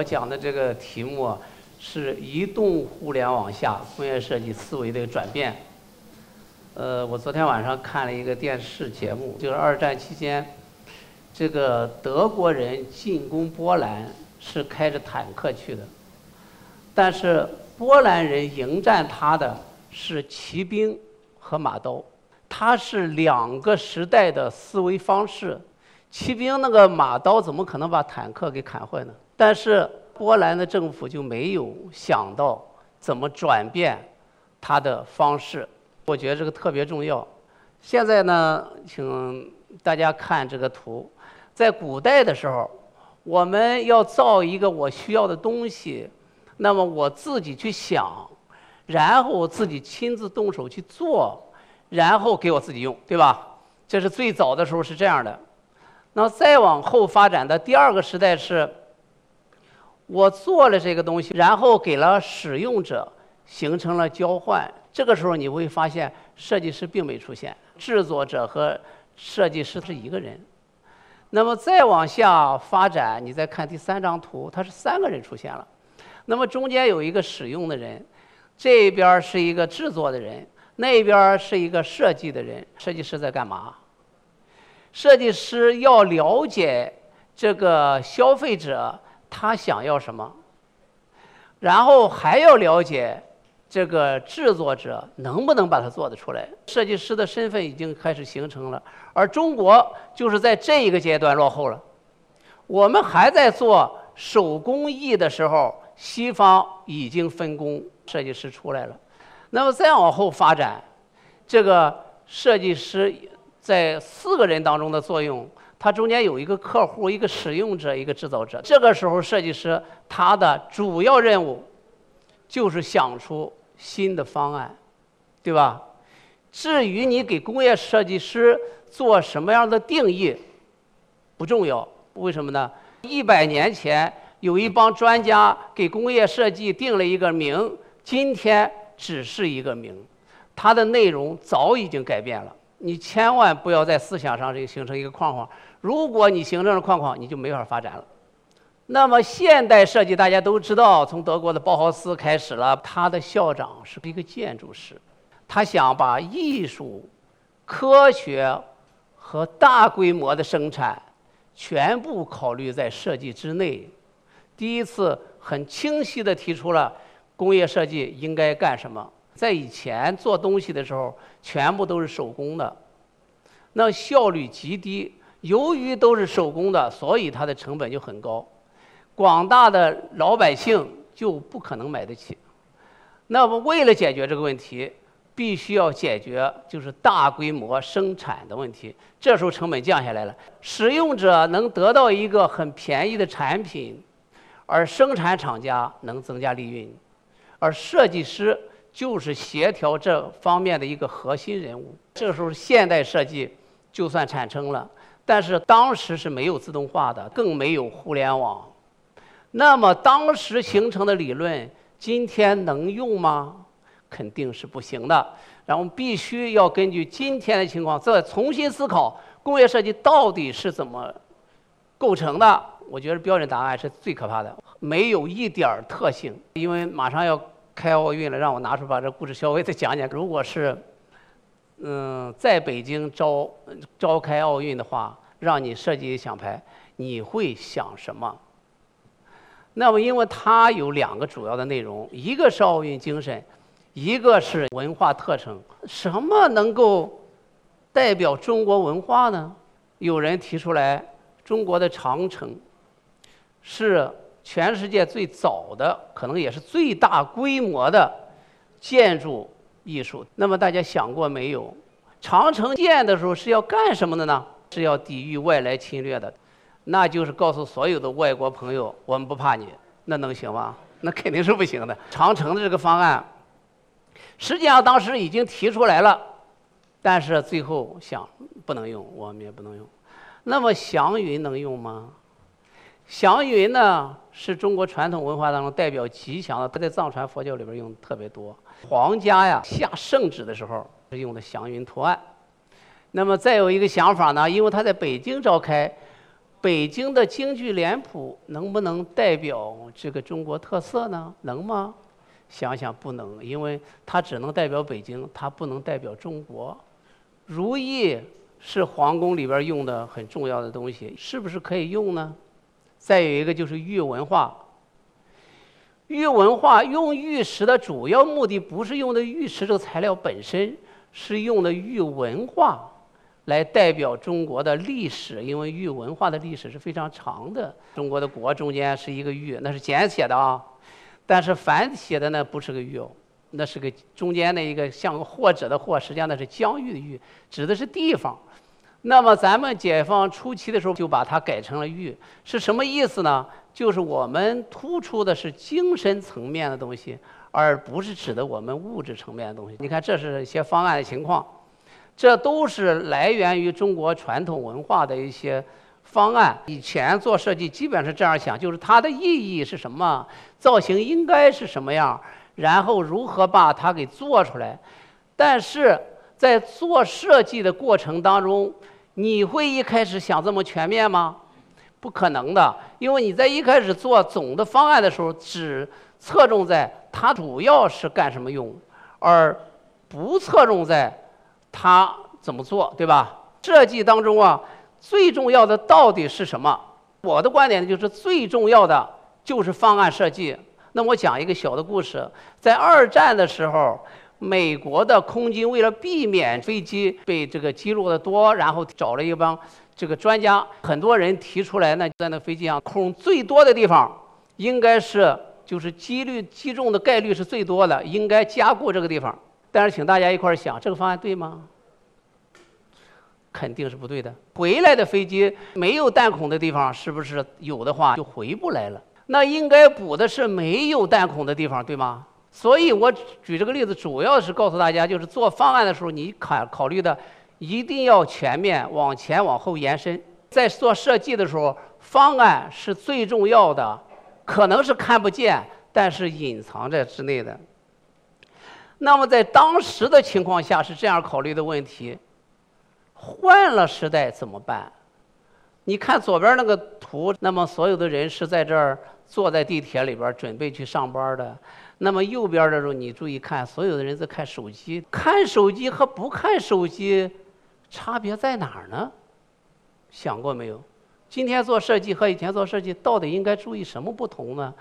我讲的这个题目是移动互联网下工业设计思维的转变。呃，我昨天晚上看了一个电视节目，就是二战期间，这个德国人进攻波兰是开着坦克去的，但是波兰人迎战他的是骑兵和马刀，它是两个时代的思维方式。骑兵那个马刀怎么可能把坦克给砍坏呢？但是波兰的政府就没有想到怎么转变它的方式。我觉得这个特别重要。现在呢，请大家看这个图，在古代的时候，我们要造一个我需要的东西，那么我自己去想，然后我自己亲自动手去做，然后给我自己用，对吧？这是最早的时候是这样的。那再往后发展的第二个时代是，我做了这个东西，然后给了使用者，形成了交换。这个时候你会发现，设计师并没出现，制作者和设计师是一个人。那么再往下发展，你再看第三张图，它是三个人出现了。那么中间有一个使用的人，这边是一个制作的人，那边是一个设计的人。设计师在干嘛？设计师要了解这个消费者他想要什么，然后还要了解这个制作者能不能把它做得出来。设计师的身份已经开始形成了，而中国就是在这一个阶段落后了。我们还在做手工艺的时候，西方已经分工，设计师出来了。那么再往后发展，这个设计师。在四个人当中的作用，它中间有一个客户、一个使用者、一个制造者。这个时候，设计师他的主要任务就是想出新的方案，对吧？至于你给工业设计师做什么样的定义，不重要。为什么呢？一百年前有一帮专家给工业设计定了一个名，今天只是一个名，它的内容早已经改变了。你千万不要在思想上这个形成一个框框，如果你形成了框框，你就没法发展了。那么现代设计大家都知道，从德国的包豪斯开始了，他的校长是一个建筑师，他想把艺术、科学和大规模的生产全部考虑在设计之内，第一次很清晰地提出了工业设计应该干什么。在以前做东西的时候，全部都是手工的，那效率极低。由于都是手工的，所以它的成本就很高，广大的老百姓就不可能买得起。那么，为了解决这个问题，必须要解决就是大规模生产的问题。这时候成本降下来了，使用者能得到一个很便宜的产品，而生产厂家能增加利润，而设计师。就是协调这方面的一个核心人物。这时候，现代设计就算产生了，但是当时是没有自动化的，更没有互联网。那么当时形成的理论，今天能用吗？肯定是不行的。然后必须要根据今天的情况再重新思考工业设计到底是怎么构成的。我觉得标准答案是最可怕的，没有一点儿特性，因为马上要。开奥运了，让我拿出把这故事稍微再讲讲。如果是，嗯，在北京召召开奥运的话，让你设计一奖牌，你会想什么？那么，因为它有两个主要的内容，一个是奥运精神，一个是文化特征。什么能够代表中国文化呢？有人提出来，中国的长城是。全世界最早的，可能也是最大规模的建筑艺术。那么大家想过没有？长城建的时候是要干什么的呢？是要抵御外来侵略的。那就是告诉所有的外国朋友，我们不怕你。那能行吗？那肯定是不行的。长城的这个方案，实际上当时已经提出来了，但是最后想不能用，我们也不能用。那么祥云能用吗？祥云呢，是中国传统文化当中代表吉祥的，它在藏传佛教里边用的特别多。皇家呀下圣旨的时候是用的祥云图案。那么再有一个想法呢，因为他在北京召开，北京的京剧脸谱能不能代表这个中国特色呢？能吗？想想不能，因为它只能代表北京，它不能代表中国。如意是皇宫里边用的很重要的东西，是不是可以用呢？再有一个就是玉文化。玉文化用玉石的主要目的不是用的玉石这个材料本身，是用的玉文化来代表中国的历史，因为玉文化的历史是非常长的。中国的国中间是一个玉，那是简写的啊，但是繁体的那不是个玉哦，那是个中间的一个像个或者的或，实际上那是疆域的域，指的是地方。那么咱们解放初期的时候就把它改成了玉，是什么意思呢？就是我们突出的是精神层面的东西，而不是指的我们物质层面的东西。你看，这是一些方案的情况，这都是来源于中国传统文化的一些方案。以前做设计基本是这样想，就是它的意义是什么，造型应该是什么样，然后如何把它给做出来。但是在做设计的过程当中，你会一开始想这么全面吗？不可能的，因为你在一开始做总的方案的时候，只侧重在它主要是干什么用，而不侧重在它怎么做，对吧？设计当中啊，最重要的到底是什么？我的观点就是最重要的就是方案设计。那我讲一个小的故事，在二战的时候，美国的空军为了避免飞机被这个击落的多，然后找了一帮。这个专家很多人提出来，那在那飞机上孔最多的地方，应该是就是几率击中的概率是最多的，应该加固这个地方。但是请大家一块儿想，这个方案对吗？肯定是不对的。回来的飞机没有弹孔的地方，是不是有的话就回不来了？那应该补的是没有弹孔的地方，对吗？所以我举这个例子，主要是告诉大家，就是做方案的时候，你考考虑的。一定要全面往前往后延伸，在做设计的时候，方案是最重要的，可能是看不见，但是隐藏在之内的。那么在当时的情况下是这样考虑的问题，换了时代怎么办？你看左边那个图，那么所有的人是在这儿坐在地铁里边准备去上班的，那么右边的时候你注意看，所有的人在看手机，看手机和不看手机。差别在哪儿呢？想过没有？今天做设计和以前做设计到底应该注意什么不同呢？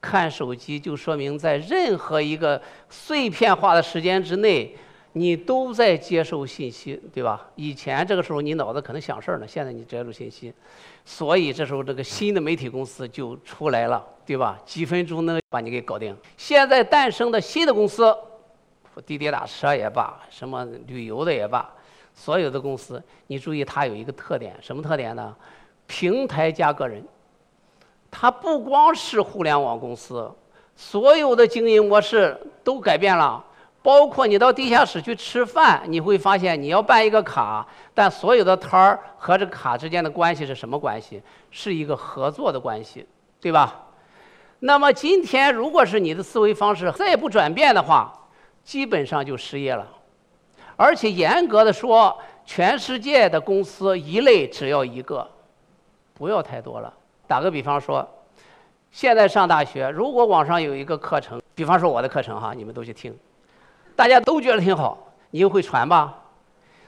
看手机就说明在任何一个碎片化的时间之内，你都在接受信息，对吧？以前这个时候你脑子可能想事儿呢，现在你接受信息，所以这时候这个新的媒体公司就出来了，对吧？几分钟能把你给搞定。现在诞生的新的公司，滴滴打车也罢，什么旅游的也罢。所有的公司，你注意，它有一个特点，什么特点呢？平台加个人。它不光是互联网公司，所有的经营模式都改变了。包括你到地下室去吃饭，你会发现你要办一个卡，但所有的摊儿和这个卡之间的关系是什么关系？是一个合作的关系，对吧？那么今天，如果是你的思维方式再不转变的话，基本上就失业了。而且严格的说，全世界的公司一类只要一个，不要太多了。打个比方说，现在上大学，如果网上有一个课程，比方说我的课程哈，你们都去听，大家都觉得挺好，你又会传吧？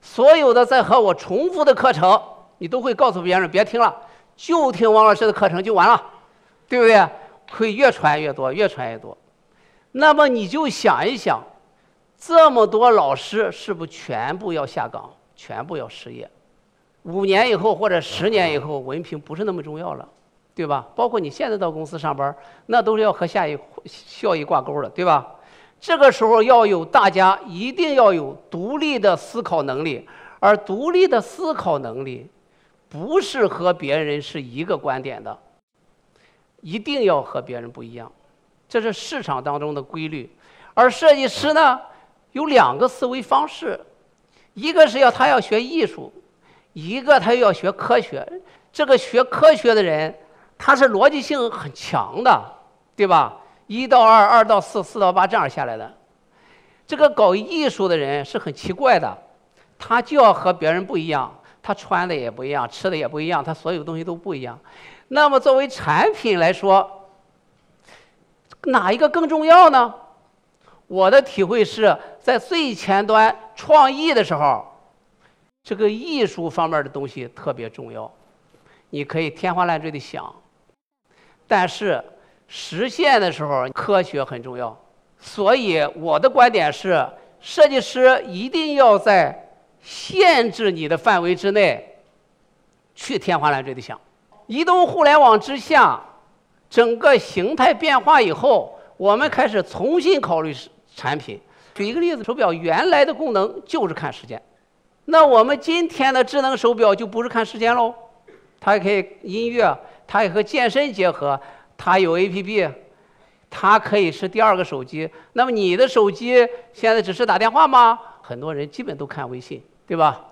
所有的在和我重复的课程，你都会告诉别人别听了，就听王老师的课程就完了，对不对？会越传越多，越传越多。那么你就想一想。这么多老师是不是全部要下岗，全部要失业？五年以后或者十年以后，文凭不是那么重要了，对吧？包括你现在到公司上班，那都是要和下一效益挂钩的，对吧？这个时候要有大家一定要有独立的思考能力，而独立的思考能力不是和别人是一个观点的，一定要和别人不一样，这是市场当中的规律。而设计师呢？有两个思维方式，一个是要他要学艺术，一个他要学科学。这个学科学的人，他是逻辑性很强的，对吧？一到二，二到四，四到八这样下来的。这个搞艺术的人是很奇怪的，他就要和别人不一样，他穿的也不一样，吃的也不一样，他所有东西都不一样。那么作为产品来说，哪一个更重要呢？我的体会是在最前端创意的时候，这个艺术方面的东西特别重要，你可以天花乱坠的想，但是实现的时候科学很重要。所以我的观点是，设计师一定要在限制你的范围之内去天花乱坠的想。移动互联网之下，整个形态变化以后，我们开始重新考虑产品。举一个例子，手表原来的功能就是看时间，那我们今天的智能手表就不是看时间喽，它也可以音乐，它也和健身结合，它有 APP，它可以是第二个手机。那么你的手机现在只是打电话吗？很多人基本都看微信，对吧？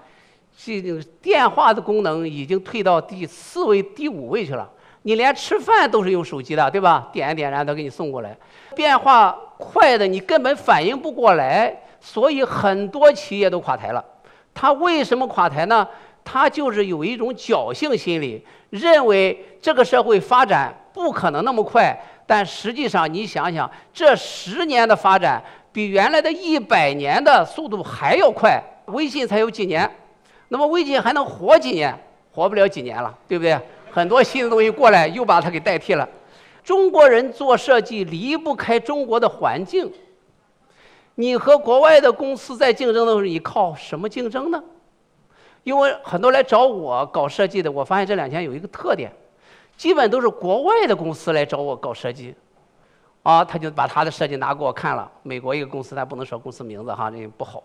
这个电话的功能已经退到第四位、第五位去了。你连吃饭都是用手机的，对吧？点一点燃，它给你送过来，变化快的你根本反应不过来，所以很多企业都垮台了。它为什么垮台呢？它就是有一种侥幸心理，认为这个社会发展不可能那么快。但实际上，你想想，这十年的发展比原来的一百年的速度还要快。微信才有几年，那么微信还能活几年？活不了几年？了，对不对？很多新的东西过来，又把它给代替了。中国人做设计离不开中国的环境。你和国外的公司在竞争的时候，你靠什么竞争呢？因为很多来找我搞设计的，我发现这两天有一个特点，基本都是国外的公司来找我搞设计，啊，他就把他的设计拿给我看了。美国一个公司，他不能说公司名字哈，这不好。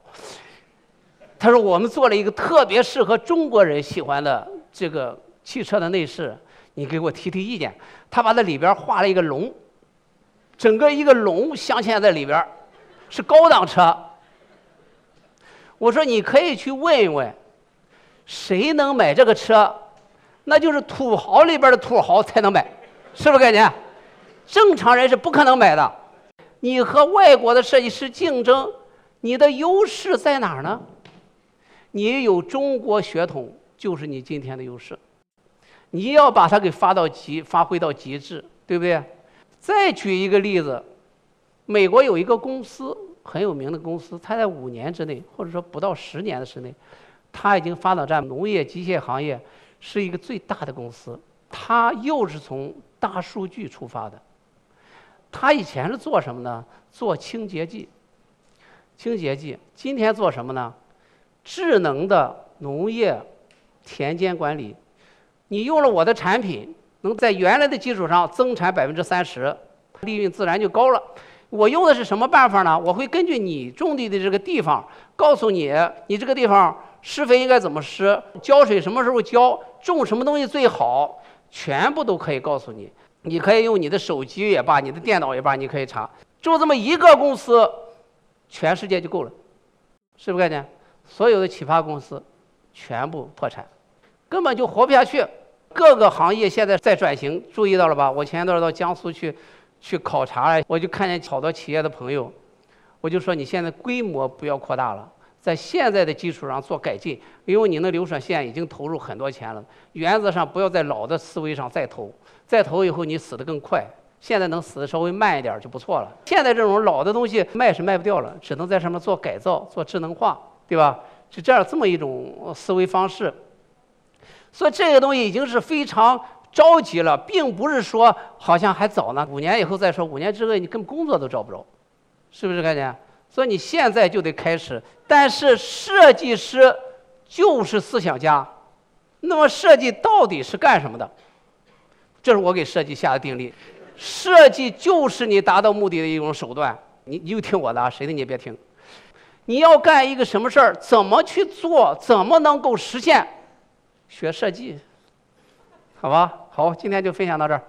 他说我们做了一个特别适合中国人喜欢的这个。汽车的内饰，你给我提提意见。他把那里边画了一个龙，整个一个龙镶嵌在里边，是高档车。我说你可以去问一问，谁能买这个车？那就是土豪里边的土豪才能买，是不是概念？正常人是不可能买的。你和外国的设计师竞争，你的优势在哪儿呢？你有中国血统，就是你今天的优势。你要把它给发到极，发挥到极致，对不对？再举一个例子，美国有一个公司很有名的公司，它在五年之内，或者说不到十年的时内，它已经发展在农业机械行业，是一个最大的公司。它又是从大数据出发的。它以前是做什么呢？做清洁剂。清洁剂。今天做什么呢？智能的农业田间管理。你用了我的产品，能在原来的基础上增产百分之三十，利润自然就高了。我用的是什么办法呢？我会根据你种地的这个地方，告诉你你这个地方施肥应该怎么施，浇水什么时候浇，种什么东西最好，全部都可以告诉你。你可以用你的手机也罢，你的电脑也罢，你可以查。就这么一个公司，全世界就够了，是不是概念？所有的启发公司全部破产，根本就活不下去。各个行业现在在转型，注意到了吧？我前一段到江苏去，去考察，我就看见好多企业的朋友，我就说你现在规模不要扩大了，在现在的基础上做改进，因为你那流水线已经投入很多钱了，原则上不要在老的思维上再投，再投以后你死得更快。现在能死的稍微慢一点就不错了。现在这种老的东西卖是卖不掉了，只能在上面做改造、做智能化，对吧？是这样这么一种思维方式。所以这个东西已经是非常着急了，并不是说好像还早呢，五年以后再说，五年之内你根本工作都找不着，是不是概念？所以你现在就得开始。但是设计师就是思想家，那么设计到底是干什么的？这是我给设计下的定力：设计就是你达到目的的一种手段。你你就听我的啊，谁的你也别听。你要干一个什么事儿，怎么去做，怎么能够实现？学设计，好吧，好，今天就分享到这儿。